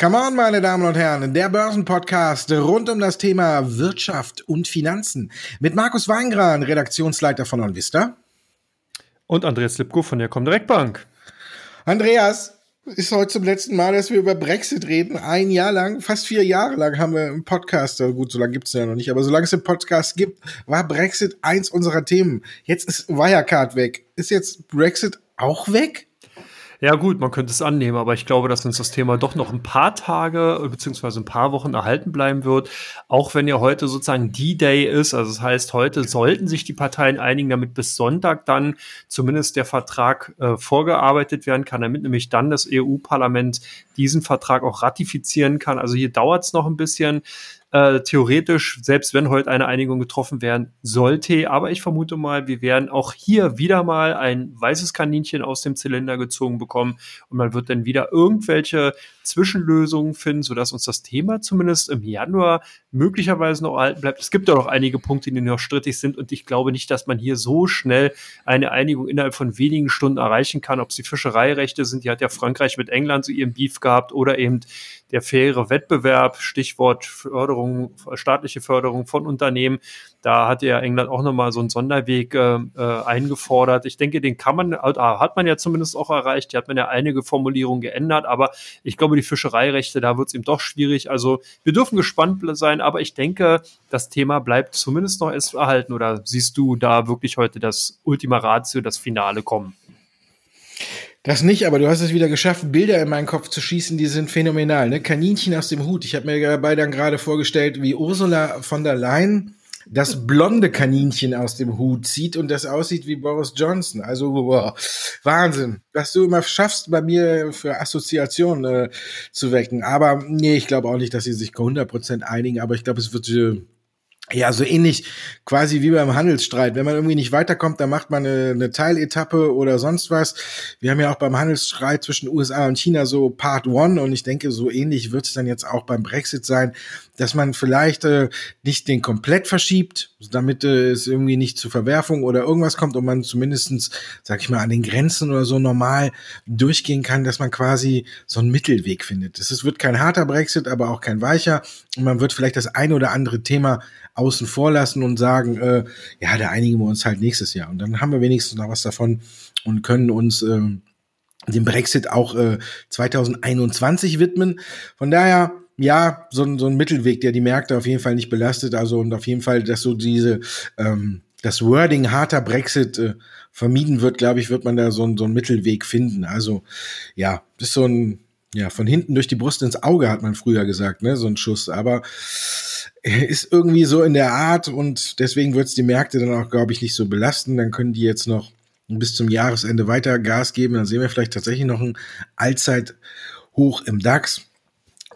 Come on, meine Damen und Herren, der Börsenpodcast rund um das Thema Wirtschaft und Finanzen mit Markus Weingran, Redaktionsleiter von OnVista. Und Andreas Lipko von der Comdirect Bank. Andreas, ist heute zum letzten Mal, dass wir über Brexit reden. Ein Jahr lang, fast vier Jahre lang haben wir einen Podcast, gut, so lange gibt es ja noch nicht, aber solange es einen Podcast gibt, war Brexit eins unserer Themen. Jetzt ist Wirecard weg. Ist jetzt Brexit auch weg? Ja, gut, man könnte es annehmen, aber ich glaube, dass uns das Thema doch noch ein paar Tage beziehungsweise ein paar Wochen erhalten bleiben wird. Auch wenn ja heute sozusagen D-Day ist. Also das heißt, heute sollten sich die Parteien einigen, damit bis Sonntag dann zumindest der Vertrag äh, vorgearbeitet werden kann, damit nämlich dann das EU-Parlament diesen Vertrag auch ratifizieren kann. Also hier dauert es noch ein bisschen äh, theoretisch, selbst wenn heute eine Einigung getroffen werden sollte. Aber ich vermute mal, wir werden auch hier wieder mal ein weißes Kaninchen aus dem Zylinder gezogen bekommen und man wird dann wieder irgendwelche Zwischenlösungen finden, sodass uns das Thema zumindest im Januar möglicherweise noch erhalten bleibt. Es gibt ja noch einige Punkte, die noch strittig sind und ich glaube nicht, dass man hier so schnell eine Einigung innerhalb von wenigen Stunden erreichen kann. Ob es die Fischereirechte sind, die hat ja Frankreich mit England so ihren Beef gehabt oder eben der faire Wettbewerb, Stichwort Förderung, staatliche Förderung von Unternehmen. Da hat ja England auch nochmal so einen Sonderweg äh, äh, eingefordert. Ich denke, den kann man, hat man ja zumindest auch erreicht. Die hat man ja einige Formulierungen geändert, aber ich glaube, die Fischereirechte, da wird es eben doch schwierig. Also wir dürfen gespannt sein, aber ich denke, das Thema bleibt zumindest noch erhalten. Oder siehst du da wirklich heute das Ultima Ratio, das Finale kommen? Das nicht, aber du hast es wieder geschafft, Bilder in meinen Kopf zu schießen, die sind phänomenal. Ne? Kaninchen aus dem Hut. Ich habe mir dabei dann gerade vorgestellt, wie Ursula von der Leyen das blonde Kaninchen aus dem Hut zieht und das aussieht wie Boris Johnson. Also wow, Wahnsinn, was du immer schaffst, bei mir für Assoziationen äh, zu wecken. Aber nee, ich glaube auch nicht, dass sie sich 100% einigen, aber ich glaube, es wird äh, ja, so ähnlich quasi wie beim Handelsstreit. Wenn man irgendwie nicht weiterkommt, dann macht man eine, eine Teiletappe oder sonst was. Wir haben ja auch beim Handelsstreit zwischen USA und China so Part One und ich denke, so ähnlich wird es dann jetzt auch beim Brexit sein, dass man vielleicht äh, nicht den komplett verschiebt, damit äh, es irgendwie nicht zu Verwerfung oder irgendwas kommt und man zumindestens, sag ich mal, an den Grenzen oder so normal durchgehen kann, dass man quasi so einen Mittelweg findet. Es wird kein harter Brexit, aber auch kein weicher und man wird vielleicht das ein oder andere Thema außen vor lassen und sagen, äh, ja, da einigen wir uns halt nächstes Jahr. Und dann haben wir wenigstens noch was davon und können uns äh, dem Brexit auch äh, 2021 widmen. Von daher, ja, so, ein so ein Mittelweg, der die Märkte auf jeden Fall nicht belastet. Also und auf jeden Fall, dass so diese ähm, das Wording harter Brexit äh, vermieden wird, glaube ich, wird man da so, so ein Mittelweg finden. Also ja, das ist so ein ja von hinten durch die Brust ins Auge hat man früher gesagt, ne, so ein Schuss. Aber ist irgendwie so in der Art und deswegen wird es die Märkte dann auch, glaube ich, nicht so belasten. Dann können die jetzt noch bis zum Jahresende weiter Gas geben. Dann sehen wir vielleicht tatsächlich noch ein Allzeithoch im DAX.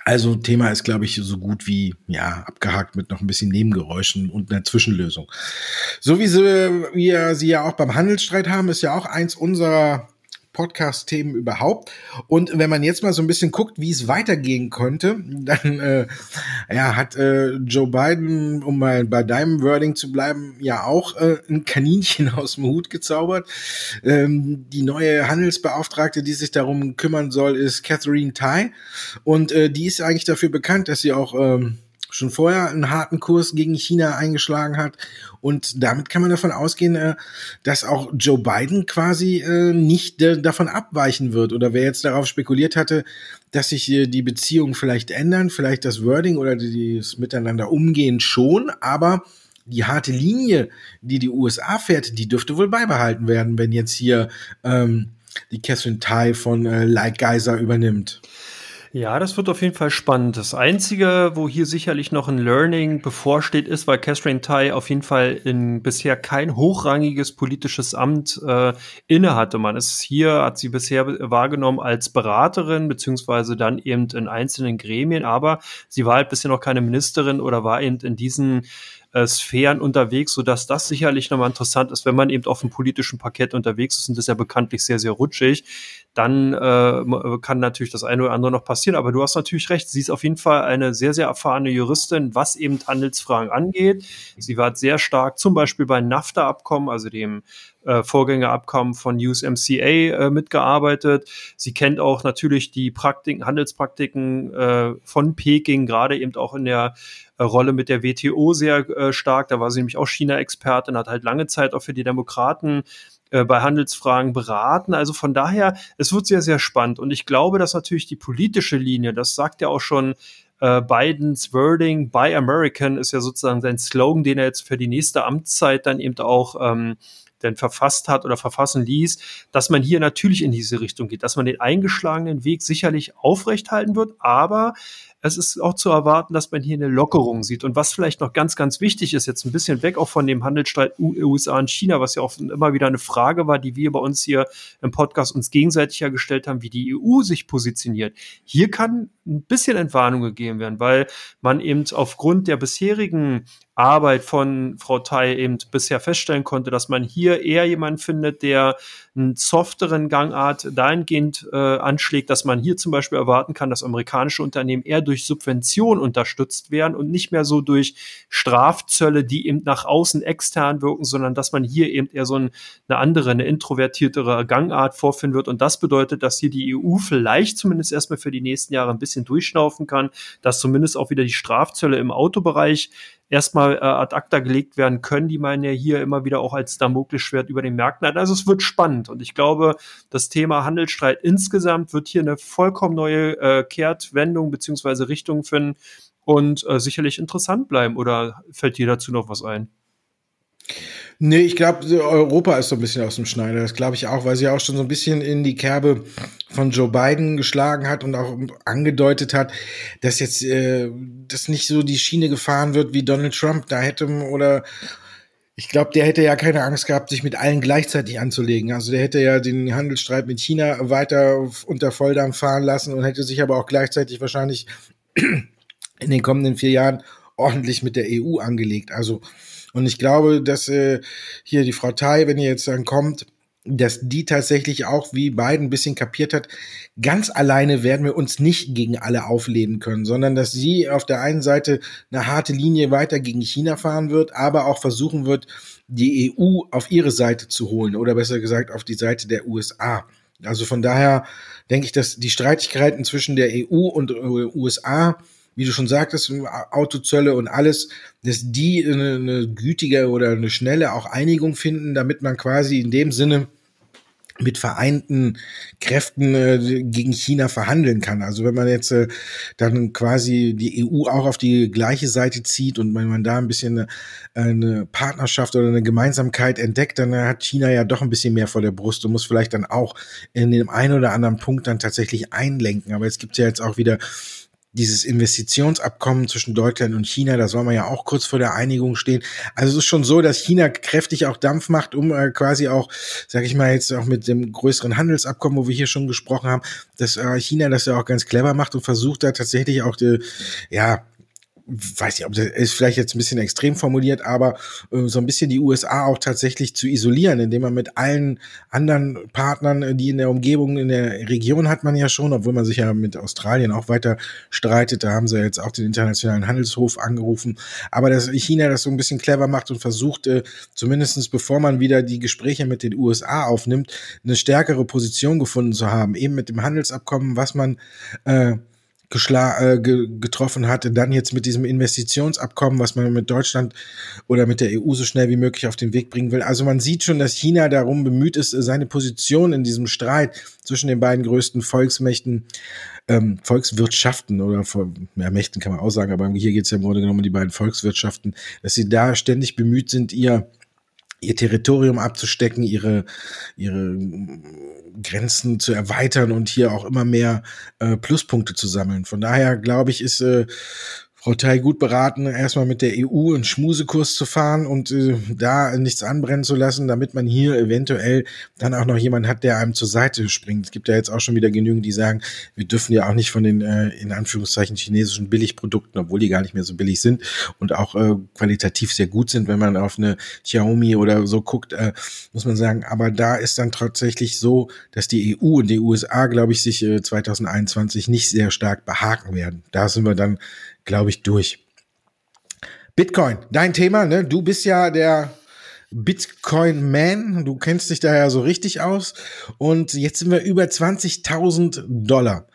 Also Thema ist, glaube ich, so gut wie ja abgehakt mit noch ein bisschen Nebengeräuschen und einer Zwischenlösung. So wie sie, wir sie ja auch beim Handelsstreit haben, ist ja auch eins unserer Podcast-Themen überhaupt. Und wenn man jetzt mal so ein bisschen guckt, wie es weitergehen könnte, dann äh, ja, hat äh, Joe Biden, um mal bei deinem Wording zu bleiben, ja auch äh, ein Kaninchen aus dem Hut gezaubert. Ähm, die neue Handelsbeauftragte, die sich darum kümmern soll, ist Catherine Tai. Und äh, die ist eigentlich dafür bekannt, dass sie auch ähm, schon vorher einen harten Kurs gegen China eingeschlagen hat. Und damit kann man davon ausgehen, äh, dass auch Joe Biden quasi äh, nicht davon abweichen wird. Oder wer jetzt darauf spekuliert hatte, dass sich die Beziehungen vielleicht ändern, vielleicht das Wording oder das Miteinander umgehen schon, aber die harte Linie, die die USA fährt, die dürfte wohl beibehalten werden, wenn jetzt hier ähm, die Catherine Tai von äh, Light Geyser übernimmt. Ja, das wird auf jeden Fall spannend. Das Einzige, wo hier sicherlich noch ein Learning bevorsteht, ist, weil Catherine Tai auf jeden Fall in bisher kein hochrangiges politisches Amt äh, inne hatte. Man ist hier, hat sie bisher wahrgenommen als Beraterin, beziehungsweise dann eben in einzelnen Gremien, aber sie war halt bisher noch keine Ministerin oder war eben in diesen äh, Sphären unterwegs, sodass das sicherlich nochmal interessant ist, wenn man eben auf dem politischen Parkett unterwegs ist und das ist ja bekanntlich sehr, sehr rutschig, dann äh, kann natürlich das eine oder andere noch passieren. Aber du hast natürlich recht, sie ist auf jeden Fall eine sehr, sehr erfahrene Juristin, was eben Handelsfragen angeht. Sie war sehr stark zum Beispiel bei NAFTA-Abkommen, also dem äh, Vorgängerabkommen von USMCA äh, mitgearbeitet. Sie kennt auch natürlich die Praktiken, Handelspraktiken äh, von Peking, gerade eben auch in der äh, Rolle mit der WTO sehr äh, stark. Da war sie nämlich auch China-Expertin, hat halt lange Zeit auch für die Demokraten bei Handelsfragen beraten. Also von daher, es wird sehr, sehr spannend. Und ich glaube, dass natürlich die politische Linie, das sagt ja auch schon Bidens Wording, Buy American ist ja sozusagen sein Slogan, den er jetzt für die nächste Amtszeit dann eben auch ähm, denn verfasst hat oder verfassen ließ, dass man hier natürlich in diese Richtung geht, dass man den eingeschlagenen Weg sicherlich aufrechthalten wird, aber es ist auch zu erwarten, dass man hier eine Lockerung sieht. Und was vielleicht noch ganz, ganz wichtig ist, jetzt ein bisschen weg auch von dem Handelsstreit USA und China, was ja auch immer wieder eine Frage war, die wir bei uns hier im Podcast uns gegenseitig ja gestellt haben, wie die EU sich positioniert. Hier kann ein bisschen Entwarnung gegeben werden, weil man eben aufgrund der bisherigen Arbeit von Frau Tai eben bisher feststellen konnte, dass man hier eher jemanden findet, der einen softeren Gangart dahingehend äh, anschlägt, dass man hier zum Beispiel erwarten kann, dass amerikanische Unternehmen eher durch Subvention unterstützt werden und nicht mehr so durch Strafzölle, die eben nach außen extern wirken, sondern dass man hier eben eher so ein, eine andere, eine introvertiertere Gangart vorfinden wird. Und das bedeutet, dass hier die EU vielleicht zumindest erstmal für die nächsten Jahre ein bisschen durchschnaufen kann, dass zumindest auch wieder die Strafzölle im Autobereich erstmal äh, ad acta gelegt werden können, die man ja hier immer wieder auch als Damoklesschwert über den Märkten hat. Also es wird spannend und ich glaube, das Thema Handelsstreit insgesamt wird hier eine vollkommen neue äh, Kehrtwendung beziehungsweise Richtung finden und äh, sicherlich interessant bleiben. Oder fällt dir dazu noch was ein? Nee, ich glaube, Europa ist so ein bisschen aus dem Schneider. Das glaube ich auch, weil sie auch schon so ein bisschen in die Kerbe von Joe Biden geschlagen hat und auch angedeutet hat, dass jetzt äh, das nicht so die Schiene gefahren wird, wie Donald Trump da hätte oder ich glaube, der hätte ja keine Angst gehabt, sich mit allen gleichzeitig anzulegen. Also der hätte ja den Handelsstreit mit China weiter unter Volldampf fahren lassen und hätte sich aber auch gleichzeitig wahrscheinlich in den kommenden vier Jahren ordentlich mit der EU angelegt. Also und ich glaube, dass äh, hier die Frau Tai, wenn ihr jetzt dann kommt, dass die tatsächlich auch wie Biden ein bisschen kapiert hat, ganz alleine werden wir uns nicht gegen alle auflehnen können, sondern dass sie auf der einen Seite eine harte Linie weiter gegen China fahren wird, aber auch versuchen wird, die EU auf ihre Seite zu holen oder besser gesagt auf die Seite der USA. Also von daher denke ich, dass die Streitigkeiten zwischen der EU und äh, USA wie du schon sagtest, Autozölle und alles, dass die eine, eine gütige oder eine schnelle auch Einigung finden, damit man quasi in dem Sinne mit vereinten Kräften äh, gegen China verhandeln kann. Also wenn man jetzt äh, dann quasi die EU auch auf die gleiche Seite zieht und wenn man da ein bisschen eine, eine Partnerschaft oder eine Gemeinsamkeit entdeckt, dann hat China ja doch ein bisschen mehr vor der Brust und muss vielleicht dann auch in dem einen oder anderen Punkt dann tatsächlich einlenken. Aber es gibt ja jetzt auch wieder dieses Investitionsabkommen zwischen Deutschland und China, da soll man ja auch kurz vor der Einigung stehen. Also es ist schon so, dass China kräftig auch Dampf macht, um äh, quasi auch, sage ich mal jetzt auch mit dem größeren Handelsabkommen, wo wir hier schon gesprochen haben, dass äh, China das ja auch ganz clever macht und versucht da tatsächlich auch die, ja, weiß nicht, ob das ist vielleicht jetzt ein bisschen extrem formuliert, aber äh, so ein bisschen die USA auch tatsächlich zu isolieren, indem man mit allen anderen Partnern, äh, die in der Umgebung, in der Region hat man ja schon, obwohl man sich ja mit Australien auch weiter streitet, da haben sie jetzt auch den Internationalen Handelshof angerufen, aber dass China das so ein bisschen clever macht und versucht, äh, zumindestens bevor man wieder die Gespräche mit den USA aufnimmt, eine stärkere Position gefunden zu haben, eben mit dem Handelsabkommen, was man äh, geschla äh, ge getroffen hatte, dann jetzt mit diesem Investitionsabkommen, was man mit Deutschland oder mit der EU so schnell wie möglich auf den Weg bringen will. Also man sieht schon, dass China darum bemüht ist, seine Position in diesem Streit zwischen den beiden größten Volksmächten, ähm, Volkswirtschaften oder ja, Mächten kann man auch sagen, aber hier geht es ja im Grunde genommen um die beiden Volkswirtschaften, dass sie da ständig bemüht sind, ihr ihr Territorium abzustecken, ihre, ihre Grenzen zu erweitern und hier auch immer mehr äh, Pluspunkte zu sammeln. Von daher glaube ich, ist äh, Frau Tai gut beraten, erstmal mit der EU einen Schmusekurs zu fahren und äh, da nichts anbrennen zu lassen, damit man hier eventuell dann auch noch jemanden hat, der einem zur Seite springt. Es gibt ja jetzt auch schon wieder genügend, die sagen, wir dürfen ja auch nicht von den äh, in Anführungszeichen chinesischen Billigprodukten, obwohl die gar nicht mehr so billig sind und auch äh, qualitativ sehr gut sind, wenn man auf eine Xiaomi oder so guckt, äh, muss man sagen, aber da ist dann tatsächlich so, dass die EU und die USA, glaube ich, sich äh, 2021 nicht sehr stark behaken werden. Da sind wir dann, glaube ich, durch. Bitcoin, dein Thema, ne? Du bist ja der Bitcoin Man, du kennst dich da ja so richtig aus. Und jetzt sind wir über 20.000 Dollar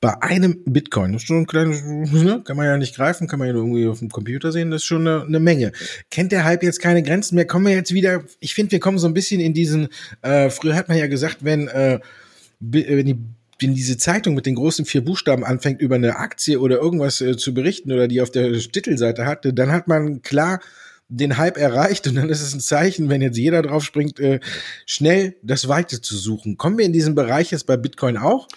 bei einem Bitcoin. Das ist schon ein kleines, ne? kann man ja nicht greifen, kann man ja irgendwie auf dem Computer sehen, das ist schon eine, eine Menge. Kennt der Hype jetzt keine Grenzen mehr? Kommen wir jetzt wieder, ich finde, wir kommen so ein bisschen in diesen, äh, früher hat man ja gesagt, wenn, äh, wenn die wenn diese Zeitung mit den großen vier Buchstaben anfängt, über eine Aktie oder irgendwas äh, zu berichten oder die auf der Titelseite hatte, dann hat man klar den Hype erreicht und dann ist es ein Zeichen, wenn jetzt jeder drauf springt, äh, schnell das Weite zu suchen. Kommen wir in diesen Bereich jetzt bei Bitcoin auch?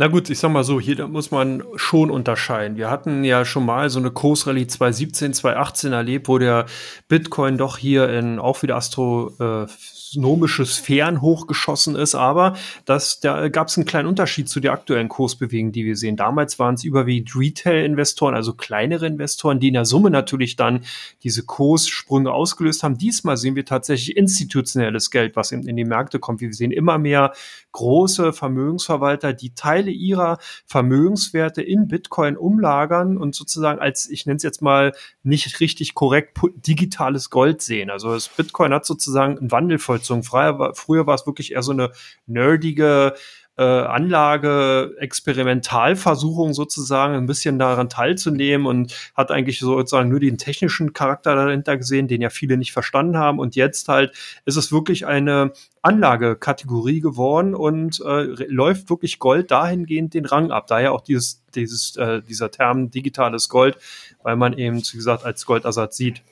Na gut, ich sag mal so, hier muss man schon unterscheiden. Wir hatten ja schon mal so eine Kursrallye 2017, 2018 erlebt, wo der Bitcoin doch hier in auch wieder Astro äh, astronomische Sphären hochgeschossen ist, aber das, da gab es einen kleinen Unterschied zu der aktuellen Kursbewegung, die wir sehen. Damals waren es überwiegend Retail-Investoren, also kleinere Investoren, die in der Summe natürlich dann diese Kurssprünge ausgelöst haben. Diesmal sehen wir tatsächlich institutionelles Geld, was in, in die Märkte kommt. Wir sehen immer mehr große Vermögensverwalter, die Teile ihrer Vermögenswerte in Bitcoin umlagern und sozusagen als, ich nenne es jetzt mal nicht richtig korrekt, digitales Gold sehen. Also das Bitcoin hat sozusagen einen Wandel voll vollzogen. Früher war, früher war es wirklich eher so eine nerdige äh, Anlage, Experimentalversuchung sozusagen, ein bisschen daran teilzunehmen und hat eigentlich sozusagen nur den technischen Charakter dahinter gesehen, den ja viele nicht verstanden haben. Und jetzt halt ist es wirklich eine Anlagekategorie geworden und äh, läuft wirklich Gold dahingehend den Rang ab. Daher auch dieses, dieses, äh, dieser Term digitales Gold, weil man eben, wie gesagt, als Goldersatz sieht.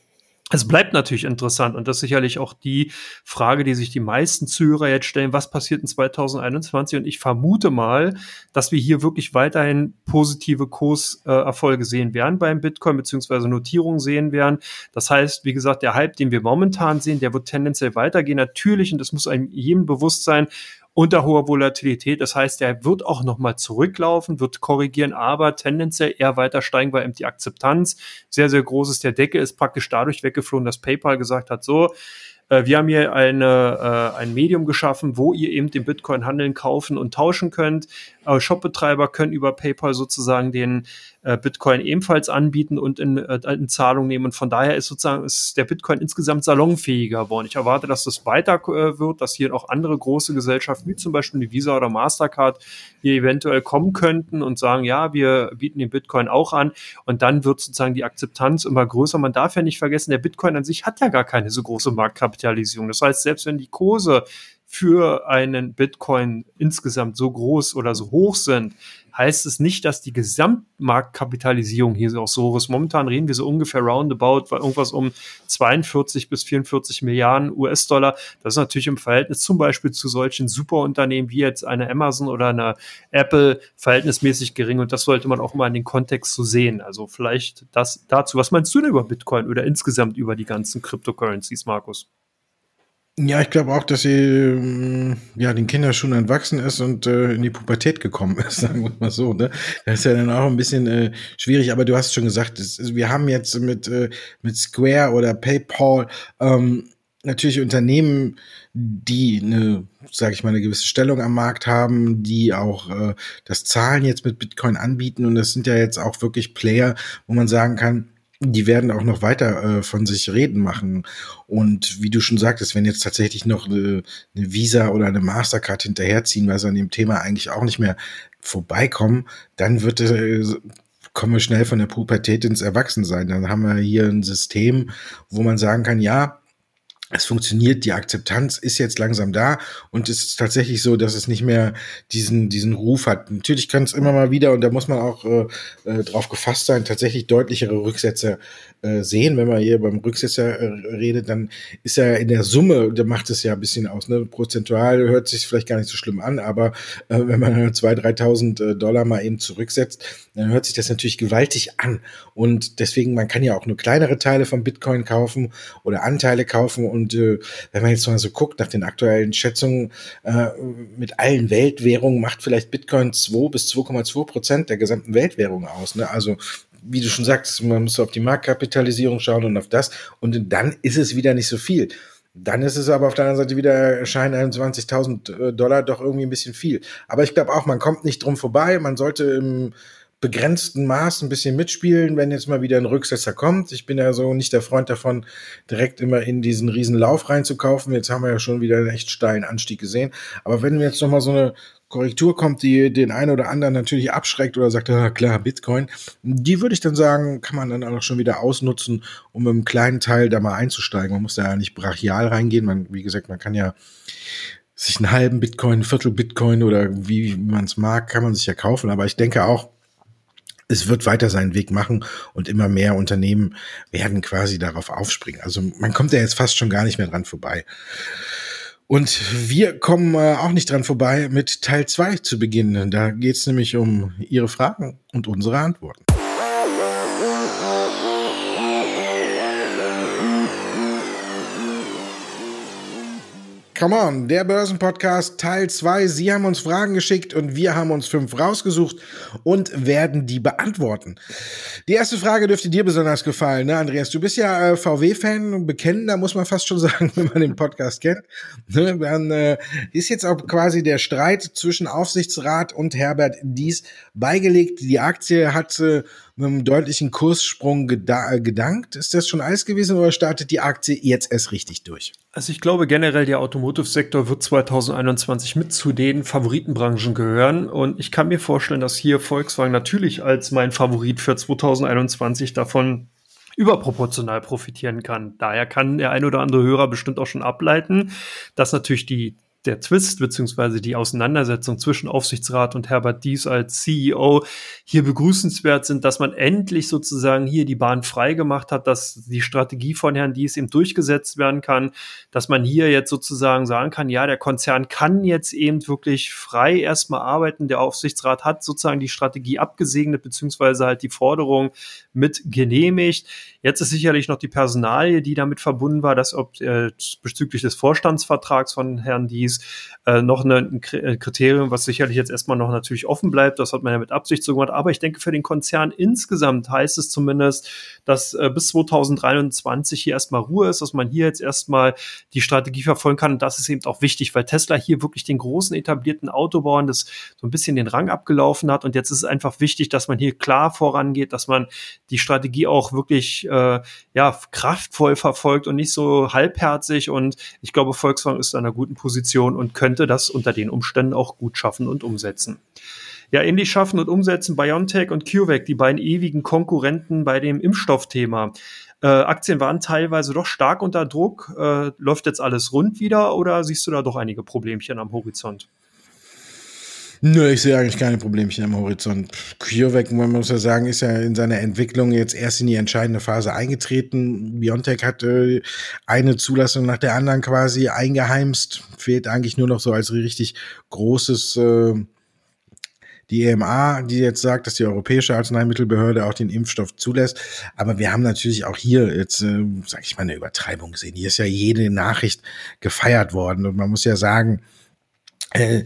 Es bleibt natürlich interessant und das ist sicherlich auch die Frage, die sich die meisten Zuhörer jetzt stellen, was passiert in 2021 und ich vermute mal, dass wir hier wirklich weiterhin positive Kurserfolge sehen werden beim Bitcoin beziehungsweise Notierungen sehen werden. Das heißt, wie gesagt, der Hype, den wir momentan sehen, der wird tendenziell weitergehen. Natürlich, und das muss einem jedem bewusst sein, unter hoher Volatilität. Das heißt, er wird auch nochmal zurücklaufen, wird korrigieren, aber tendenziell eher weiter steigen, weil eben die Akzeptanz sehr, sehr groß ist. Der Decke ist praktisch dadurch weggeflogen, dass PayPal gesagt hat, so, äh, wir haben hier eine, äh, ein Medium geschaffen, wo ihr eben den Bitcoin handeln, kaufen und tauschen könnt. Äh, Shopbetreiber können über PayPal sozusagen den äh, Bitcoin ebenfalls anbieten und in, äh, in Zahlung nehmen. Und von daher ist sozusagen ist der Bitcoin insgesamt salonfähiger geworden. Ich erwarte, dass das weiter äh, wird, dass hier auch andere große Gesellschaften, wie zum Beispiel die Visa oder Mastercard, hier eventuell kommen könnten und sagen, ja, wir bieten den Bitcoin auch an. Und dann wird sozusagen die Akzeptanz immer größer. Man darf ja nicht vergessen, der Bitcoin an sich hat ja gar keine so große Marktkapitalisierung. Das heißt, selbst wenn die Kurse für einen Bitcoin insgesamt so groß oder so hoch sind, heißt es nicht, dass die Gesamtmarktkapitalisierung hier auch so hoch ist. Momentan reden wir so ungefähr roundabout irgendwas um 42 bis 44 Milliarden US-Dollar. Das ist natürlich im Verhältnis zum Beispiel zu solchen Superunternehmen wie jetzt eine Amazon oder eine Apple verhältnismäßig gering und das sollte man auch mal in den Kontext so sehen. Also vielleicht das dazu. Was meinst du denn über Bitcoin oder insgesamt über die ganzen Cryptocurrencies, Markus? Ja, ich glaube auch, dass sie ähm, ja den Kindern schon entwachsen ist und äh, in die Pubertät gekommen ist, sagen wir mal so. Ne? Das ist ja dann auch ein bisschen äh, schwierig, aber du hast schon gesagt, ist, wir haben jetzt mit, äh, mit Square oder PayPal ähm, natürlich Unternehmen, die eine, sage ich mal, eine gewisse Stellung am Markt haben, die auch äh, das Zahlen jetzt mit Bitcoin anbieten und das sind ja jetzt auch wirklich Player, wo man sagen kann, die werden auch noch weiter äh, von sich reden machen. Und wie du schon sagtest, wenn jetzt tatsächlich noch eine, eine Visa oder eine Mastercard hinterherziehen, weil sie an dem Thema eigentlich auch nicht mehr vorbeikommen, dann wird äh, kommen wir schnell von der Pubertät ins Erwachsensein. Dann haben wir hier ein System, wo man sagen kann, ja, es funktioniert, die Akzeptanz ist jetzt langsam da und es ist tatsächlich so, dass es nicht mehr diesen, diesen Ruf hat. Natürlich kann es immer mal wieder, und da muss man auch äh, äh, drauf gefasst sein, tatsächlich deutlichere Rücksätze äh, sehen. Wenn man hier beim Rücksetzer äh, redet, dann ist er in der Summe, der macht es ja ein bisschen aus. Ne? Prozentual hört sich vielleicht gar nicht so schlimm an, aber äh, wenn man 2.000, 3.000 äh, Dollar mal eben zurücksetzt, dann hört sich das natürlich gewaltig an. Und deswegen, man kann ja auch nur kleinere Teile von Bitcoin kaufen oder Anteile kaufen und äh, wenn man jetzt mal so guckt nach den aktuellen Schätzungen, äh, mit allen Weltwährungen macht vielleicht Bitcoin 2 bis 2,2 Prozent der gesamten Weltwährung aus. Ne? Also wie du schon sagst, man muss auf die Marktkapitalisierung schauen und auf das. Und dann ist es wieder nicht so viel. Dann ist es aber auf der anderen Seite wieder erscheinen 21.000 Dollar doch irgendwie ein bisschen viel. Aber ich glaube auch, man kommt nicht drum vorbei. Man sollte im begrenzten Maß ein bisschen mitspielen, wenn jetzt mal wieder ein Rücksetzer kommt. Ich bin ja so nicht der Freund davon, direkt immer in diesen riesen Lauf reinzukaufen. Jetzt haben wir ja schon wieder einen echt steilen Anstieg gesehen. Aber wenn jetzt noch mal so eine Korrektur kommt, die den einen oder anderen natürlich abschreckt oder sagt, ah, klar, Bitcoin, die würde ich dann sagen, kann man dann auch schon wieder ausnutzen, um mit einem kleinen Teil da mal einzusteigen. Man muss da ja nicht brachial reingehen. Man, wie gesagt, man kann ja sich einen halben Bitcoin, ein Viertel Bitcoin oder wie man es mag, kann man sich ja kaufen. Aber ich denke auch, es wird weiter seinen Weg machen und immer mehr Unternehmen werden quasi darauf aufspringen. Also man kommt ja jetzt fast schon gar nicht mehr dran vorbei. Und wir kommen äh, auch nicht dran vorbei, mit Teil zwei zu beginnen. Da geht es nämlich um Ihre Fragen und unsere Antworten. Come on, der Börsenpodcast Teil 2. Sie haben uns Fragen geschickt und wir haben uns fünf rausgesucht und werden die beantworten. Die erste Frage dürfte dir besonders gefallen, ne, Andreas? Du bist ja äh, VW-Fan, bekennender, muss man fast schon sagen, wenn man den Podcast kennt. Ne, dann äh, ist jetzt auch quasi der Streit zwischen Aufsichtsrat und Herbert Dies beigelegt. Die Aktie hat äh, einem deutlichen Kurssprung gedankt. Ist das schon alles gewesen oder startet die Aktie jetzt erst richtig durch? Also ich glaube generell, der Automotive-Sektor wird 2021 mit zu den Favoritenbranchen gehören. Und ich kann mir vorstellen, dass hier Volkswagen natürlich als mein Favorit für 2021 davon überproportional profitieren kann. Daher kann der ein oder andere Hörer bestimmt auch schon ableiten, dass natürlich die der Twist beziehungsweise die Auseinandersetzung zwischen Aufsichtsrat und Herbert Dies als CEO hier begrüßenswert sind, dass man endlich sozusagen hier die Bahn frei gemacht hat, dass die Strategie von Herrn Dies eben durchgesetzt werden kann, dass man hier jetzt sozusagen sagen kann, ja, der Konzern kann jetzt eben wirklich frei erstmal arbeiten. Der Aufsichtsrat hat sozusagen die Strategie abgesegnet beziehungsweise halt die Forderung mit genehmigt. Jetzt ist sicherlich noch die Personalie, die damit verbunden war, dass ob äh, bezüglich des Vorstandsvertrags von Herrn Dies äh, noch eine, ein äh, Kriterium, was sicherlich jetzt erstmal noch natürlich offen bleibt. Das hat man ja mit Absicht so gemacht. Aber ich denke, für den Konzern insgesamt heißt es zumindest, dass äh, bis 2023 hier erstmal Ruhe ist, dass man hier jetzt erstmal die Strategie verfolgen kann. Und das ist eben auch wichtig, weil Tesla hier wirklich den großen etablierten Autobauern das so ein bisschen den Rang abgelaufen hat. Und jetzt ist es einfach wichtig, dass man hier klar vorangeht, dass man die Strategie auch wirklich äh, ja kraftvoll verfolgt und nicht so halbherzig. Und ich glaube, Volkswagen ist in einer guten Position und könnte das unter den Umständen auch gut schaffen und umsetzen. Ja, ähnlich schaffen und umsetzen BioNTech und CureVac, die beiden ewigen Konkurrenten bei dem Impfstoffthema. Äh, Aktien waren teilweise doch stark unter Druck. Äh, läuft jetzt alles rund wieder oder siehst du da doch einige Problemchen am Horizont? Nö, ich sehe eigentlich keine Problemchen am Horizont. CureVac, man muss ja sagen, ist ja in seiner Entwicklung jetzt erst in die entscheidende Phase eingetreten. Biontech hat äh, eine Zulassung nach der anderen quasi eingeheimst. Fehlt eigentlich nur noch so als richtig großes äh, die EMA, die jetzt sagt, dass die Europäische Arzneimittelbehörde auch den Impfstoff zulässt. Aber wir haben natürlich auch hier jetzt, äh, sage ich mal, eine Übertreibung gesehen. Hier ist ja jede Nachricht gefeiert worden. Und man muss ja sagen, äh,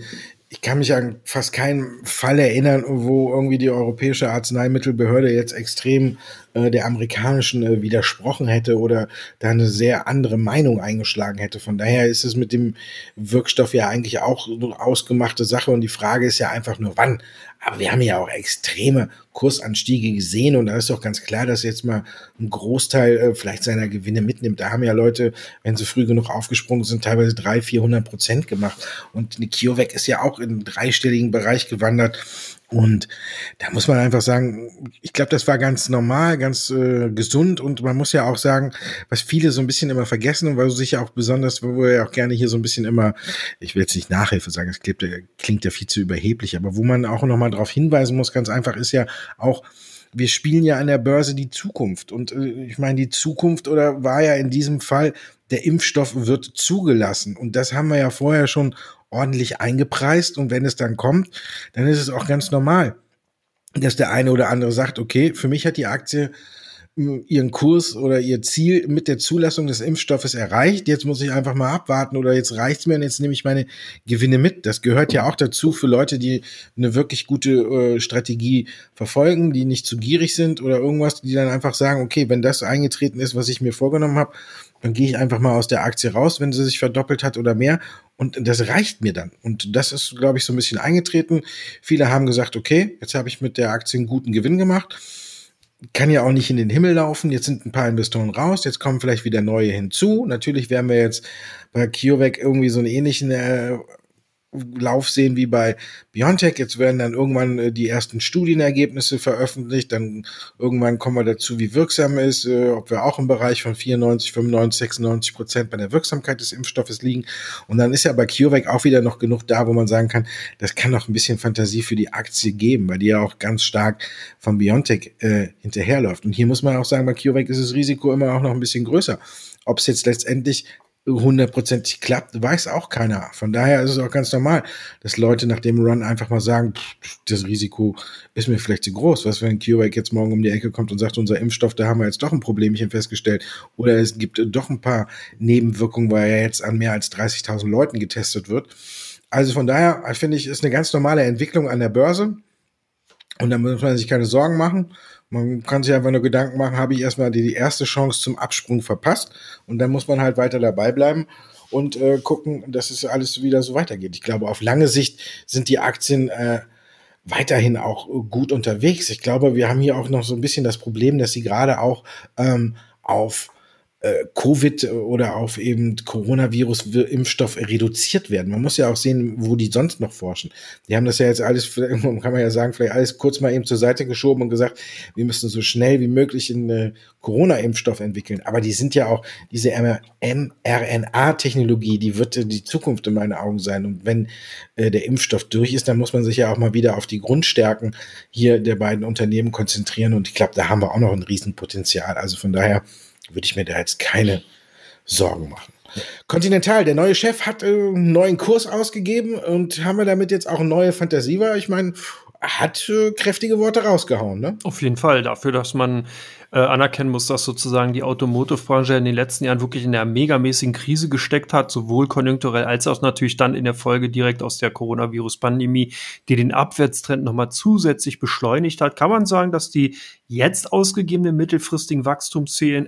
ich kann mich an fast keinen Fall erinnern, wo irgendwie die Europäische Arzneimittelbehörde jetzt extrem äh, der amerikanischen äh, widersprochen hätte oder da eine sehr andere Meinung eingeschlagen hätte. Von daher ist es mit dem Wirkstoff ja eigentlich auch eine ausgemachte Sache und die Frage ist ja einfach nur, wann. Aber wir haben ja auch extreme Kursanstiege gesehen und da ist doch ganz klar, dass jetzt mal ein Großteil äh, vielleicht seiner Gewinne mitnimmt. Da haben ja Leute, wenn sie früh genug aufgesprungen sind, teilweise 300, 400 Prozent gemacht und eine CureVac ist ja auch in einen dreistelligen Bereich gewandert Und da muss man einfach sagen, ich glaube, das war ganz normal, ganz äh, gesund. Und man muss ja auch sagen, was viele so ein bisschen immer vergessen und du sich ja auch besonders, wo wir ja auch gerne hier so ein bisschen immer, ich will jetzt nicht Nachhilfe sagen, es klingt, klingt ja viel zu überheblich, aber wo man auch nochmal darauf hinweisen muss, ganz einfach ist ja auch, wir spielen ja an der Börse die Zukunft. Und äh, ich meine, die Zukunft oder war ja in diesem Fall, der Impfstoff wird zugelassen. Und das haben wir ja vorher schon ordentlich eingepreist und wenn es dann kommt, dann ist es auch ganz normal, dass der eine oder andere sagt, okay, für mich hat die Aktie hm, ihren Kurs oder ihr Ziel mit der Zulassung des Impfstoffes erreicht. Jetzt muss ich einfach mal abwarten oder jetzt reicht's mir und jetzt nehme ich meine Gewinne mit. Das gehört ja auch dazu für Leute, die eine wirklich gute äh, Strategie verfolgen, die nicht zu gierig sind oder irgendwas, die dann einfach sagen, okay, wenn das eingetreten ist, was ich mir vorgenommen habe, dann gehe ich einfach mal aus der Aktie raus, wenn sie sich verdoppelt hat oder mehr. Und das reicht mir dann. Und das ist, glaube ich, so ein bisschen eingetreten. Viele haben gesagt, okay, jetzt habe ich mit der Aktie einen guten Gewinn gemacht. Kann ja auch nicht in den Himmel laufen. Jetzt sind ein paar Investoren raus. Jetzt kommen vielleicht wieder neue hinzu. Natürlich werden wir jetzt bei CureVac irgendwie so einen ähnlichen äh, Lauf sehen wie bei Biontech. Jetzt werden dann irgendwann äh, die ersten Studienergebnisse veröffentlicht. Dann irgendwann kommen wir dazu, wie wirksam ist, äh, ob wir auch im Bereich von 94, 95, 96 Prozent bei der Wirksamkeit des Impfstoffes liegen. Und dann ist ja bei CureVac auch wieder noch genug da, wo man sagen kann, das kann noch ein bisschen Fantasie für die Aktie geben, weil die ja auch ganz stark von Biontech äh, hinterherläuft. Und hier muss man auch sagen, bei CureVac ist das Risiko immer auch noch ein bisschen größer. Ob es jetzt letztendlich hundertprozentig klappt, weiß auch keiner. Von daher ist es auch ganz normal, dass Leute nach dem Run einfach mal sagen, pff, das Risiko ist mir vielleicht zu groß. Was, wenn CureVac jetzt morgen um die Ecke kommt und sagt, unser Impfstoff, da haben wir jetzt doch ein Problemchen festgestellt. Oder es gibt doch ein paar Nebenwirkungen, weil er jetzt an mehr als 30.000 Leuten getestet wird. Also von daher finde ich, ist eine ganz normale Entwicklung an der Börse. Und da muss man sich keine Sorgen machen. Man kann sich einfach nur Gedanken machen, habe ich erstmal die, die erste Chance zum Absprung verpasst und dann muss man halt weiter dabei bleiben und äh, gucken, dass es alles wieder so weitergeht. Ich glaube, auf lange Sicht sind die Aktien äh, weiterhin auch gut unterwegs. Ich glaube, wir haben hier auch noch so ein bisschen das Problem, dass sie gerade auch ähm, auf äh, Covid oder auf eben Coronavirus-Impfstoff reduziert werden. Man muss ja auch sehen, wo die sonst noch forschen. Die haben das ja jetzt alles, kann man ja sagen, vielleicht alles kurz mal eben zur Seite geschoben und gesagt, wir müssen so schnell wie möglich einen Corona-Impfstoff entwickeln. Aber die sind ja auch, diese mRNA-Technologie, die wird die Zukunft in meinen Augen sein. Und wenn äh, der Impfstoff durch ist, dann muss man sich ja auch mal wieder auf die Grundstärken hier der beiden Unternehmen konzentrieren. Und ich glaube, da haben wir auch noch ein Riesenpotenzial. Also von daher, würde ich mir da jetzt keine Sorgen machen. Continental, der neue Chef hat äh, einen neuen Kurs ausgegeben und haben wir damit jetzt auch neue Fantasie war. Ich meine, hat äh, kräftige Worte rausgehauen, ne? Auf jeden Fall. Dafür, dass man äh, anerkennen muss, dass sozusagen die Automotive-Branche in den letzten Jahren wirklich in einer megamäßigen Krise gesteckt hat, sowohl konjunkturell als auch natürlich dann in der Folge direkt aus der Coronavirus-Pandemie, die den Abwärtstrend nochmal zusätzlich beschleunigt hat, kann man sagen, dass die jetzt ausgegebenen mittelfristigen Wachstumsziele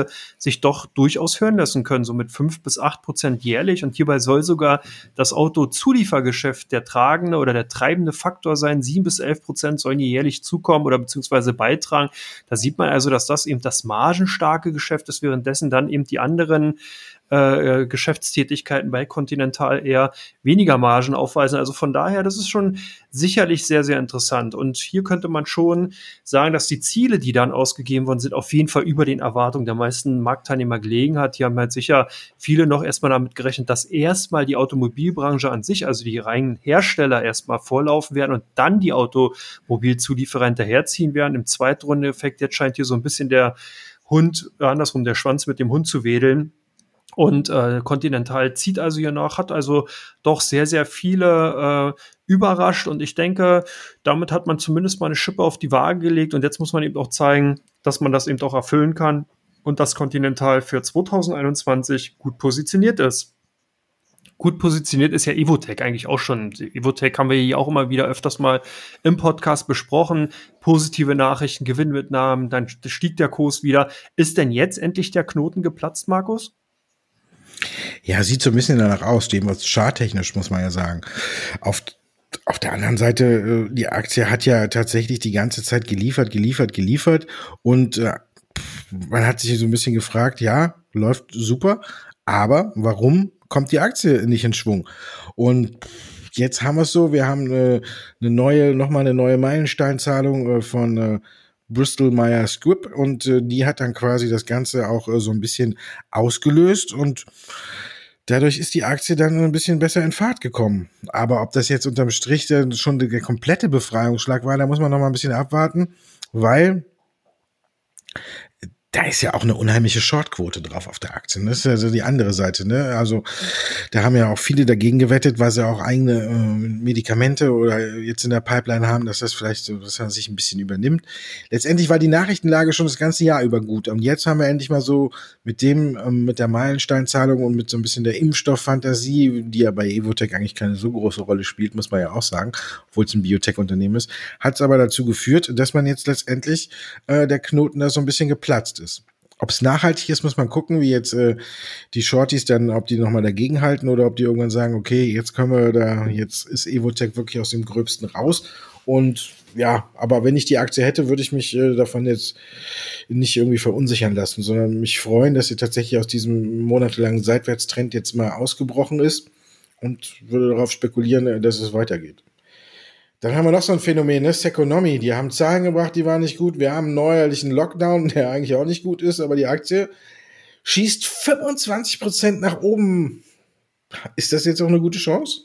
äh, sich doch durchaus hören lassen können, so mit fünf bis acht Prozent jährlich. Und hierbei soll sogar das Autozuliefergeschäft der tragende oder der treibende Faktor sein. Sieben bis elf Prozent sollen hier jährlich zukommen oder beziehungsweise beitragen. Da sieht man also, dass das eben das margenstarke Geschäft ist, währenddessen dann eben die anderen äh, Geschäftstätigkeiten bei Continental eher weniger Margen aufweisen. Also von daher, das ist schon sicherlich sehr, sehr interessant. Und hier könnte man schon sagen, dass die Ziele, die dann ausgegeben worden sind, auf jeden Fall über den Erwartungen der meisten Marktteilnehmer gelegen hat. Die haben halt sicher viele noch erstmal damit gerechnet, dass erstmal die Automobilbranche an sich, also die reinen Hersteller erstmal vorlaufen werden und dann die Automobilzulieferer hinterherziehen werden. Im Zweitrunde-Effekt, jetzt scheint hier so ein bisschen der Hund, äh, andersrum, der Schwanz mit dem Hund zu wedeln. Und äh, Continental zieht also hier nach, hat also doch sehr, sehr viele äh, überrascht. Und ich denke, damit hat man zumindest mal eine Schippe auf die Waage gelegt. Und jetzt muss man eben auch zeigen, dass man das eben auch erfüllen kann und dass Continental für 2021 gut positioniert ist. Gut positioniert ist ja Evotech eigentlich auch schon. Evotech haben wir hier auch immer wieder öfters mal im Podcast besprochen. Positive Nachrichten, Gewinnmitnahmen, dann stieg der Kurs wieder. Ist denn jetzt endlich der Knoten geplatzt, Markus? Ja, sieht so ein bisschen danach aus, dem was charttechnisch, muss man ja sagen. Auf, auf der anderen Seite, äh, die Aktie hat ja tatsächlich die ganze Zeit geliefert, geliefert, geliefert und äh, man hat sich so ein bisschen gefragt, ja, läuft super, aber warum kommt die Aktie nicht in Schwung? Und jetzt haben wir es so, wir haben eine, eine neue, nochmal eine neue Meilensteinzahlung äh, von äh, Bristol Myers Squibb und äh, die hat dann quasi das Ganze auch äh, so ein bisschen ausgelöst und dadurch ist die Aktie dann ein bisschen besser in Fahrt gekommen. Aber ob das jetzt unterm Strich schon der komplette Befreiungsschlag war, da muss man noch mal ein bisschen abwarten, weil da ist ja auch eine unheimliche Shortquote drauf auf der Aktie. Das ist ja so die andere Seite. Ne? Also da haben ja auch viele dagegen gewettet, weil sie auch eigene äh, Medikamente oder jetzt in der Pipeline haben, dass das vielleicht so, dass er sich ein bisschen übernimmt. Letztendlich war die Nachrichtenlage schon das ganze Jahr über gut. Und jetzt haben wir endlich mal so mit dem, ähm, mit der Meilensteinzahlung und mit so ein bisschen der Impfstofffantasie, die ja bei Evotech eigentlich keine so große Rolle spielt, muss man ja auch sagen, obwohl es ein Biotech-Unternehmen ist, hat es aber dazu geführt, dass man jetzt letztendlich äh, der Knoten da so ein bisschen geplatzt ist. Ob es nachhaltig ist, muss man gucken, wie jetzt äh, die Shorties dann, ob die nochmal dagegenhalten oder ob die irgendwann sagen, okay, jetzt können wir da, jetzt ist Evotech wirklich aus dem Gröbsten raus. Und ja, aber wenn ich die Aktie hätte, würde ich mich äh, davon jetzt nicht irgendwie verunsichern lassen, sondern mich freuen, dass sie tatsächlich aus diesem monatelangen Seitwärtstrend jetzt mal ausgebrochen ist und würde darauf spekulieren, dass es weitergeht. Dann haben wir noch so ein Phänomen, ne? Seconomy. Die haben Zahlen gebracht, die waren nicht gut. Wir haben einen neuerlichen Lockdown, der eigentlich auch nicht gut ist, aber die Aktie schießt 25% nach oben. Ist das jetzt auch eine gute Chance?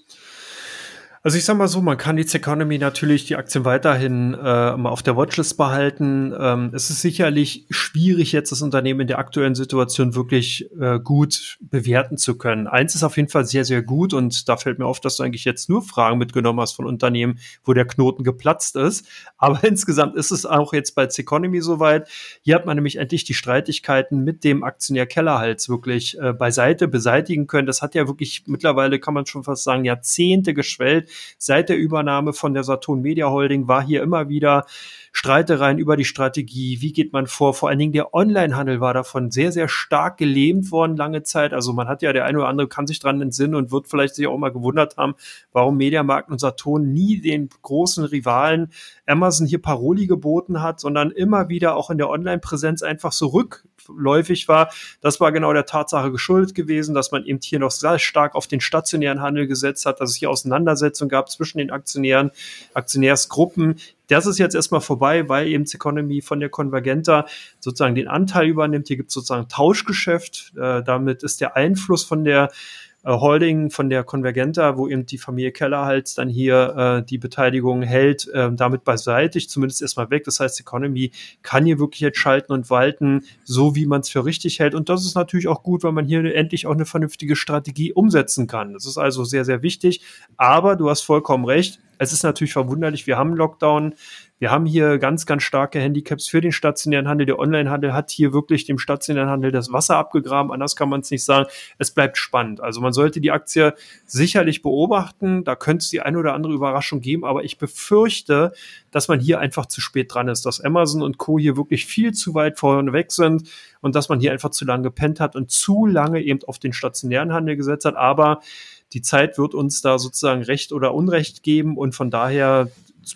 Also ich sag mal so, man kann die Economy natürlich die Aktien weiterhin äh, auf der Watchlist behalten. Ähm, es ist sicherlich schwierig, jetzt das Unternehmen in der aktuellen Situation wirklich äh, gut bewerten zu können. Eins ist auf jeden Fall sehr, sehr gut und da fällt mir auf, dass du eigentlich jetzt nur Fragen mitgenommen hast von Unternehmen, wo der Knoten geplatzt ist. Aber insgesamt ist es auch jetzt bei Economy soweit. Hier hat man nämlich endlich die Streitigkeiten mit dem Aktionär Kellerhals wirklich äh, beiseite beseitigen können. Das hat ja wirklich mittlerweile, kann man schon fast sagen, Jahrzehnte geschwellt seit der Übernahme von der Saturn Media Holding war hier immer wieder Streitereien über die Strategie, wie geht man vor. Vor allen Dingen der Onlinehandel war davon sehr, sehr stark gelähmt worden lange Zeit. Also man hat ja, der eine oder andere kann sich dran entsinnen und wird vielleicht sich auch mal gewundert haben, warum Mediamarkt und Saturn nie den großen Rivalen Amazon hier Paroli geboten hat, sondern immer wieder auch in der Online-Präsenz einfach so rückläufig war. Das war genau der Tatsache geschuldet gewesen, dass man eben hier noch sehr stark auf den stationären Handel gesetzt hat, dass es hier Auseinandersetzungen gab zwischen den Aktionären, Aktionärsgruppen, das ist jetzt erstmal vorbei, weil eben Economy von der Convergenta sozusagen den Anteil übernimmt. Hier gibt es sozusagen Tauschgeschäft. Äh, damit ist der Einfluss von der äh, Holding von der Convergenta, wo eben die Familie Keller halt dann hier äh, die Beteiligung hält, äh, damit beiseitig, zumindest erstmal weg. Das heißt, Economy kann hier wirklich jetzt schalten und walten, so wie man es für richtig hält. Und das ist natürlich auch gut, weil man hier endlich auch eine vernünftige Strategie umsetzen kann. Das ist also sehr, sehr wichtig. Aber du hast vollkommen recht. Es ist natürlich verwunderlich, wir haben Lockdown, wir haben hier ganz, ganz starke Handicaps für den stationären Handel. Der Onlinehandel hat hier wirklich dem stationären Handel das Wasser abgegraben. Anders kann man es nicht sagen. Es bleibt spannend. Also man sollte die Aktie sicherlich beobachten. Da könnte es die eine oder andere Überraschung geben. Aber ich befürchte, dass man hier einfach zu spät dran ist, dass Amazon und Co. hier wirklich viel zu weit vorne weg sind und dass man hier einfach zu lange gepennt hat und zu lange eben auf den stationären Handel gesetzt hat. Aber die Zeit wird uns da sozusagen Recht oder Unrecht geben und von daher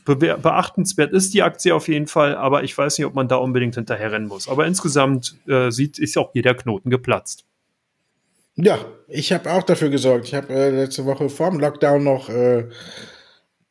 beachtenswert ist die Aktie auf jeden Fall, aber ich weiß nicht, ob man da unbedingt hinterher rennen muss. Aber insgesamt äh, sieht, ist auch jeder Knoten geplatzt. Ja, ich habe auch dafür gesorgt. Ich habe äh, letzte Woche vor dem Lockdown noch äh,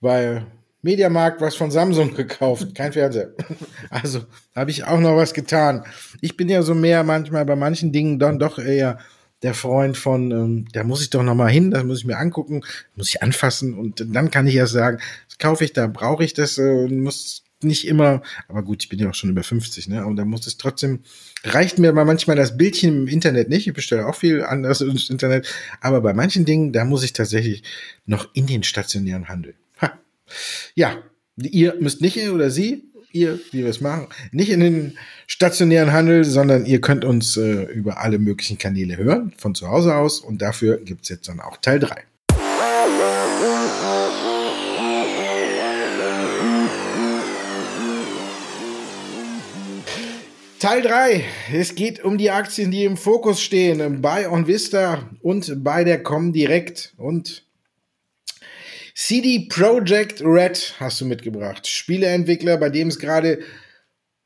bei Mediamarkt was von Samsung gekauft. Kein Fernseher. Also habe ich auch noch was getan. Ich bin ja so mehr manchmal bei manchen Dingen dann doch eher der Freund von, ähm, da muss ich doch noch mal hin, da muss ich mir angucken, muss ich anfassen und dann kann ich erst sagen, kaufe ich da, brauche ich das, äh, muss nicht immer, aber gut, ich bin ja auch schon über 50, ne? Und da muss es trotzdem, reicht mir mal manchmal das Bildchen im Internet nicht. Ich bestelle auch viel anderes ins Internet, aber bei manchen Dingen, da muss ich tatsächlich noch in den stationären Handel. Ha. Ja, ihr müsst nicht oder sie ihr, wie wir es machen, nicht in den stationären Handel, sondern ihr könnt uns äh, über alle möglichen Kanäle hören, von zu Hause aus. Und dafür gibt es jetzt dann auch Teil 3. Teil 3. Es geht um die Aktien, die im Fokus stehen. Bei OnVista und bei der Comdirect. Und CD Projekt Red hast du mitgebracht. Spieleentwickler, bei dem es gerade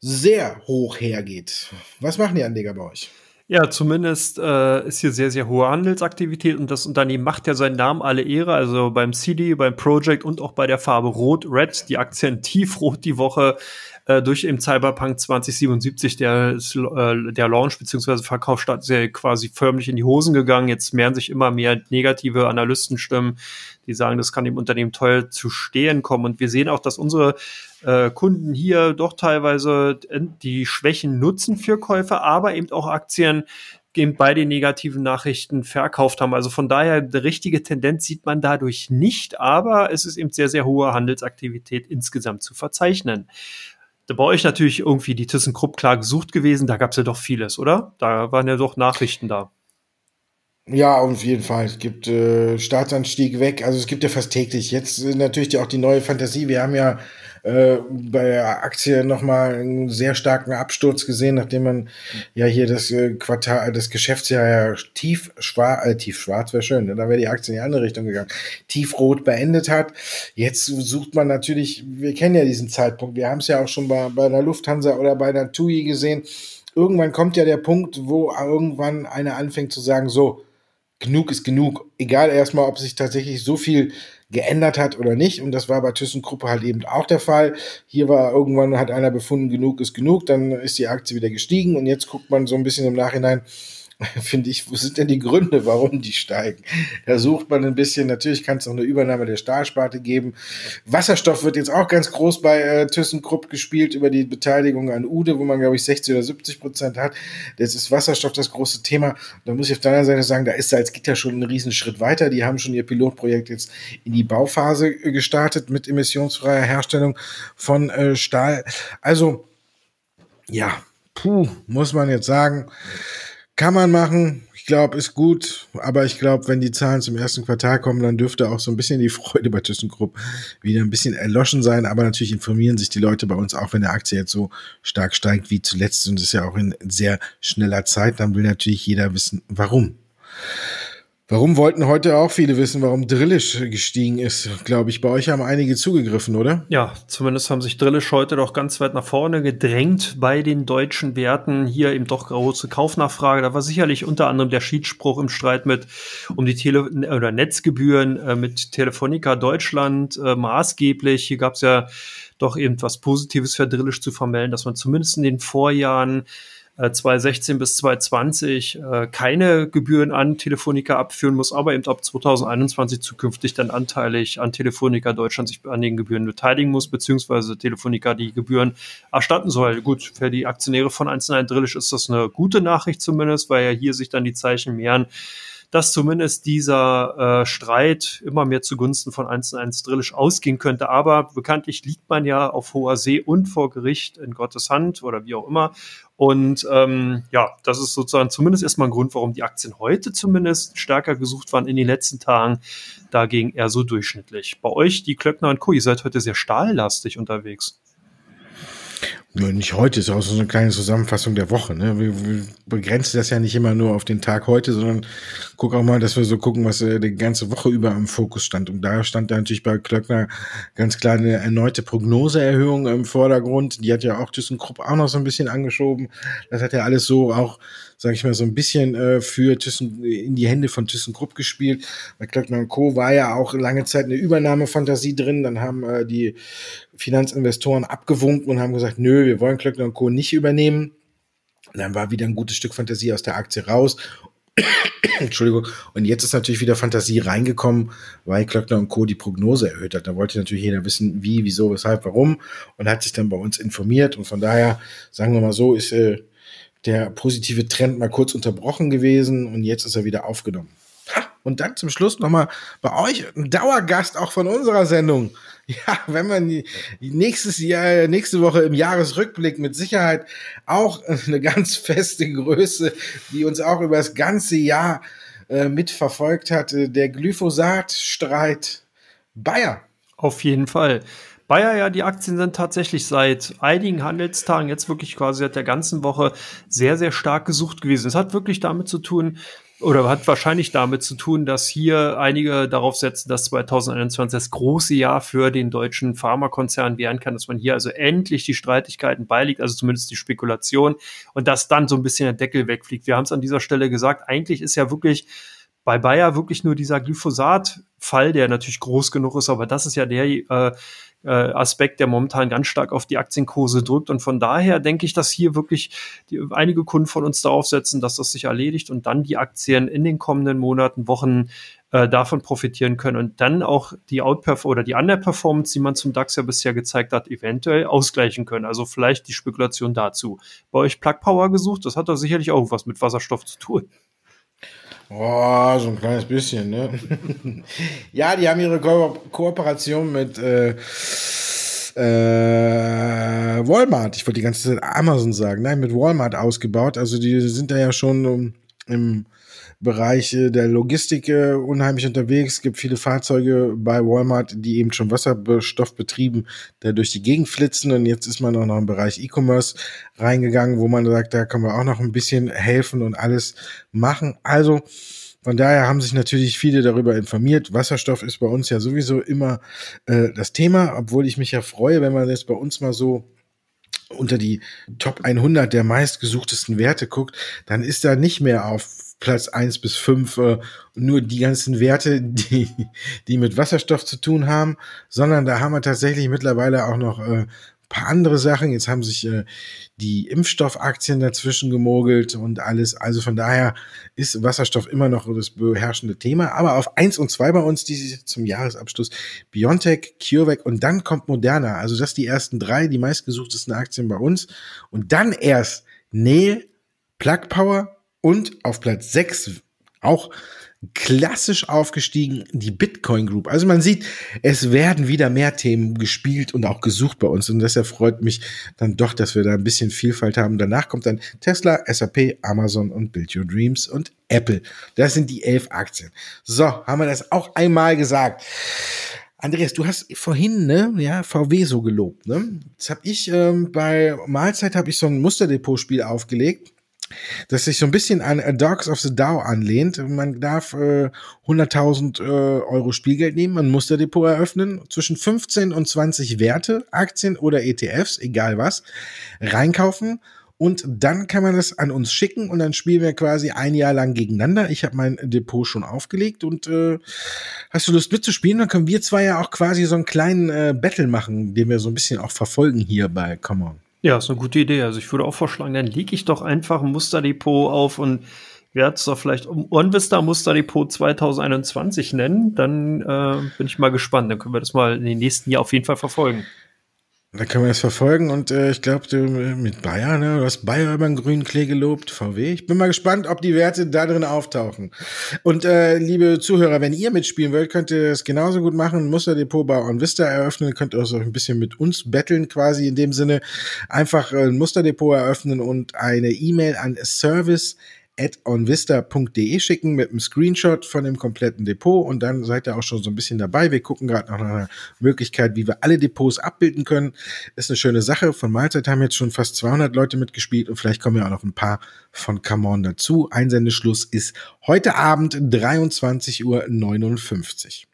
sehr hoch hergeht. Was machen die Anleger bei euch? Ja, zumindest äh, ist hier sehr, sehr hohe Handelsaktivität und das Unternehmen macht ja seinen Namen alle Ehre. Also beim CD, beim Project und auch bei der Farbe Rot, Red, die Aktien tiefrot die Woche äh, durch im Cyberpunk 2077 der, äh, der Launch bzw. Verkauf statt sehr quasi förmlich in die Hosen gegangen. Jetzt mehren sich immer mehr negative Analystenstimmen, die sagen, das kann dem Unternehmen teuer zu stehen kommen. Und wir sehen auch, dass unsere äh, Kunden hier doch teilweise die Schwächen nutzen für Käufer, aber eben auch Aktien eben bei den negativen Nachrichten verkauft haben. Also von daher, eine richtige Tendenz sieht man dadurch nicht, aber es ist eben sehr, sehr hohe Handelsaktivität insgesamt zu verzeichnen bei euch natürlich irgendwie die ThyssenKrupp klar gesucht gewesen. Da gab es ja doch vieles, oder? Da waren ja doch Nachrichten da. Ja, auf jeden Fall. Es gibt äh, Staatsanstieg weg. Also es gibt ja fast täglich. Jetzt äh, natürlich auch die neue Fantasie. Wir haben ja äh, bei der Aktie nochmal einen sehr starken Absturz gesehen, nachdem man ja hier das äh, Quartal, das Geschäftsjahr ja tief schwarz, äh, tief schwarz wäre schön, ne? da wäre die Aktie in die andere Richtung gegangen, tiefrot beendet hat. Jetzt sucht man natürlich, wir kennen ja diesen Zeitpunkt, wir haben es ja auch schon bei, bei der Lufthansa oder bei der TUI gesehen. Irgendwann kommt ja der Punkt, wo irgendwann einer anfängt zu sagen, so, genug ist genug. Egal erstmal, ob sich tatsächlich so viel geändert hat oder nicht. Und das war bei ThyssenKrupp halt eben auch der Fall. Hier war irgendwann hat einer befunden, genug ist genug, dann ist die Aktie wieder gestiegen und jetzt guckt man so ein bisschen im Nachhinein, finde ich, wo sind denn die Gründe, warum die steigen? Da sucht man ein bisschen, natürlich kann es auch eine Übernahme der Stahlsparte geben. Wasserstoff wird jetzt auch ganz groß bei äh, ThyssenKrupp gespielt über die Beteiligung an Ude, wo man, glaube ich, 60 oder 70 Prozent hat. Jetzt ist Wasserstoff das große Thema. Da muss ich auf der anderen Seite sagen, da ist Salzgitter schon einen riesen Schritt weiter. Die haben schon ihr Pilotprojekt jetzt in die Bauphase äh, gestartet mit emissionsfreier Herstellung von äh, Stahl. Also, ja, puh, muss man jetzt sagen, kann man machen. Ich glaube, ist gut. Aber ich glaube, wenn die Zahlen zum ersten Quartal kommen, dann dürfte auch so ein bisschen die Freude bei ThyssenKrupp wieder ein bisschen erloschen sein. Aber natürlich informieren sich die Leute bei uns auch, wenn der Aktie jetzt so stark steigt wie zuletzt. Und das ist ja auch in sehr schneller Zeit. Dann will natürlich jeder wissen, warum. Warum wollten heute auch viele wissen, warum Drillisch gestiegen ist? Glaube ich, bei euch haben einige zugegriffen, oder? Ja, zumindest haben sich Drillisch heute doch ganz weit nach vorne gedrängt bei den deutschen Werten. Hier eben doch große Kaufnachfrage. Da war sicherlich unter anderem der Schiedsspruch im Streit mit um die Tele oder Netzgebühren äh, mit Telefonica Deutschland äh, maßgeblich. Hier gab es ja doch eben was Positives für Drillisch zu vermelden, dass man zumindest in den Vorjahren 2016 äh, bis 2020 äh, keine Gebühren an Telefonica abführen muss, aber eben ab 2021 zukünftig dann anteilig an Telefonica Deutschland sich an den Gebühren beteiligen muss, beziehungsweise Telefonica die Gebühren erstatten soll. Gut, für die Aktionäre von 1&1 Drillisch ist das eine gute Nachricht zumindest, weil ja hier sich dann die Zeichen mehren, dass zumindest dieser äh, Streit immer mehr zugunsten von 1 1 Drillisch ausgehen könnte. Aber bekanntlich liegt man ja auf hoher See und vor Gericht in Gottes Hand oder wie auch immer. Und ähm, ja, das ist sozusagen zumindest erstmal ein Grund, warum die Aktien heute zumindest stärker gesucht waren in den letzten Tagen, dagegen eher so durchschnittlich. Bei euch, die Klöckner und Co., ihr seid heute sehr stahllastig unterwegs. Nicht heute, ist auch so eine kleine Zusammenfassung der Woche. Ne? Wir, wir begrenzen das ja nicht immer nur auf den Tag heute, sondern guck auch mal, dass wir so gucken, was äh, die ganze Woche über im Fokus stand. Und da stand da natürlich bei Klöckner ganz klar eine erneute Prognoseerhöhung im Vordergrund. Die hat ja auch ThyssenKrupp auch noch so ein bisschen angeschoben. Das hat ja alles so auch sage ich mal, so ein bisschen äh, für Thyssen, in die Hände von ThyssenKrupp gespielt. Bei Klöckner Co. war ja auch lange Zeit eine Übernahmefantasie drin. Dann haben äh, die Finanzinvestoren abgewunken und haben gesagt, nö, wir wollen Klöckner Co. nicht übernehmen. Und dann war wieder ein gutes Stück Fantasie aus der Aktie raus. Entschuldigung. Und jetzt ist natürlich wieder Fantasie reingekommen, weil Klöckner und Co. die Prognose erhöht hat. Da wollte natürlich jeder wissen, wie, wieso, weshalb, warum. Und hat sich dann bei uns informiert. Und von daher, sagen wir mal so, ist äh, der positive Trend mal kurz unterbrochen gewesen und jetzt ist er wieder aufgenommen. Und dann zum Schluss nochmal bei euch ein Dauergast auch von unserer Sendung. Ja, wenn man nächstes Jahr, nächste Woche im Jahresrückblick mit Sicherheit auch eine ganz feste Größe, die uns auch über das ganze Jahr äh, mitverfolgt hat, der Glyphosat-Streit Bayer. Auf jeden Fall. Bayer ja, die Aktien sind tatsächlich seit einigen Handelstagen, jetzt wirklich quasi seit der ganzen Woche, sehr, sehr stark gesucht gewesen. Es hat wirklich damit zu tun, oder hat wahrscheinlich damit zu tun, dass hier einige darauf setzen, dass 2021 das große Jahr für den deutschen Pharmakonzern werden kann, dass man hier also endlich die Streitigkeiten beiliegt, also zumindest die Spekulation und dass dann so ein bisschen der Deckel wegfliegt. Wir haben es an dieser Stelle gesagt, eigentlich ist ja wirklich bei Bayer wirklich nur dieser Glyphosat-Fall, der natürlich groß genug ist, aber das ist ja der äh, äh, Aspekt, der momentan ganz stark auf die Aktienkurse drückt. Und von daher denke ich, dass hier wirklich die, einige Kunden von uns darauf setzen, dass das sich erledigt und dann die Aktien in den kommenden Monaten, Wochen äh, davon profitieren können und dann auch die Outperf oder die Underperformance, die man zum DAX ja bisher gezeigt hat, eventuell ausgleichen können. Also vielleicht die Spekulation dazu. Bei euch Plug Power gesucht, das hat doch sicherlich auch was mit Wasserstoff zu tun. Oh, so ein kleines bisschen, ne? ja, die haben ihre Ko Kooperation mit äh, äh, Walmart, ich wollte die ganze Zeit Amazon sagen, nein, mit Walmart ausgebaut. Also die sind da ja schon um, im Bereich der Logistik äh, unheimlich unterwegs. Es gibt viele Fahrzeuge bei Walmart, die eben schon Wasserstoff betrieben, da durch die Gegend flitzen. Und jetzt ist man auch noch im Bereich E-Commerce reingegangen, wo man sagt, da können wir auch noch ein bisschen helfen und alles machen. Also von daher haben sich natürlich viele darüber informiert. Wasserstoff ist bei uns ja sowieso immer äh, das Thema, obwohl ich mich ja freue, wenn man jetzt bei uns mal so unter die Top 100 der meistgesuchtesten Werte guckt, dann ist da nicht mehr auf Platz eins bis fünf äh, nur die ganzen Werte, die, die mit Wasserstoff zu tun haben, sondern da haben wir tatsächlich mittlerweile auch noch äh, paar andere Sachen. Jetzt haben sich äh, die Impfstoffaktien dazwischen gemogelt und alles. Also von daher ist Wasserstoff immer noch das beherrschende Thema. Aber auf eins und zwei bei uns die zum Jahresabschluss Biontech, CureVac und dann kommt Moderna. Also das die ersten drei, die meistgesuchtesten Aktien bei uns. Und dann erst Nähe, Plug Power und auf Platz 6 auch klassisch aufgestiegen, die Bitcoin Group. Also man sieht, es werden wieder mehr Themen gespielt und auch gesucht bei uns. Und deshalb freut mich dann doch, dass wir da ein bisschen Vielfalt haben. Danach kommt dann Tesla, SAP, Amazon und Build Your Dreams und Apple. Das sind die elf Aktien. So, haben wir das auch einmal gesagt. Andreas, du hast vorhin ne, ja, VW so gelobt. Ne? Jetzt habe ich ähm, bei Mahlzeit habe ich so ein Musterdepot-Spiel aufgelegt das sich so ein bisschen an Dogs of the Dow anlehnt. Man darf äh, 100.000 äh, Euro Spielgeld nehmen, man muss der Depot eröffnen, zwischen 15 und 20 Werte, Aktien oder ETFs, egal was, reinkaufen und dann kann man das an uns schicken und dann spielen wir quasi ein Jahr lang gegeneinander. Ich habe mein Depot schon aufgelegt und äh, hast du Lust mitzuspielen? Dann können wir zwei ja auch quasi so einen kleinen äh, Battle machen, den wir so ein bisschen auch verfolgen hier bei Come On. Ja, ist eine gute Idee. Also ich würde auch vorschlagen, dann lege ich doch einfach ein Musterdepot auf und werde es doch vielleicht um OnVista Musterdepot 2021 nennen. Dann äh, bin ich mal gespannt. Dann können wir das mal in den nächsten Jahr auf jeden Fall verfolgen. Da können wir das verfolgen und äh, ich glaube, mit Bayer, ne? Du hast Bayer über den grünen Klee gelobt, VW. Ich bin mal gespannt, ob die Werte da drin auftauchen. Und äh, liebe Zuhörer, wenn ihr mitspielen wollt, könnt ihr es genauso gut machen. Musterdepot bei OnVista eröffnen, könnt ihr auch so ein bisschen mit uns betteln, quasi in dem Sinne. Einfach äh, ein Musterdepot eröffnen und eine E-Mail an Service at onvista.de schicken mit einem Screenshot von dem kompletten Depot und dann seid ihr auch schon so ein bisschen dabei. Wir gucken gerade nach einer Möglichkeit, wie wir alle Depots abbilden können. Ist eine schöne Sache. Von Mahlzeit haben jetzt schon fast 200 Leute mitgespielt und vielleicht kommen ja auch noch ein paar von Come On dazu. Einsendeschluss ist heute Abend 23.59 Uhr.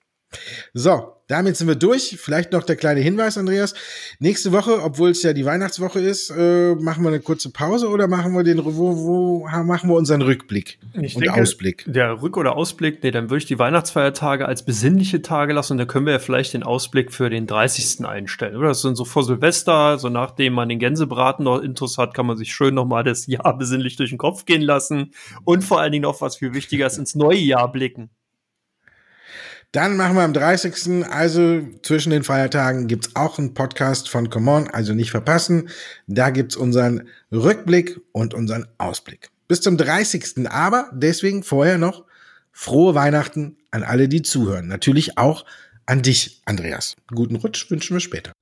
So, damit sind wir durch. Vielleicht noch der kleine Hinweis, Andreas. Nächste Woche, obwohl es ja die Weihnachtswoche ist, äh, machen wir eine kurze Pause oder machen wir den, wo, wo machen wir unseren Rückblick ich und denke, Ausblick? Der Rück- oder Ausblick, nee, dann würde ich die Weihnachtsfeiertage als besinnliche Tage lassen und da können wir ja vielleicht den Ausblick für den 30. einstellen. Oder das sind so vor Silvester, so nachdem man den Gänsebraten noch Intus hat, kann man sich schön nochmal das Jahr besinnlich durch den Kopf gehen lassen und vor allen Dingen noch was viel wichtiger ist, ins neue Jahr blicken. Dann machen wir am 30. Also zwischen den Feiertagen gibt's auch einen Podcast von Come On, also nicht verpassen. Da gibt's unseren Rückblick und unseren Ausblick. Bis zum 30. Aber deswegen vorher noch frohe Weihnachten an alle, die zuhören. Natürlich auch an dich, Andreas. Guten Rutsch wünschen wir später.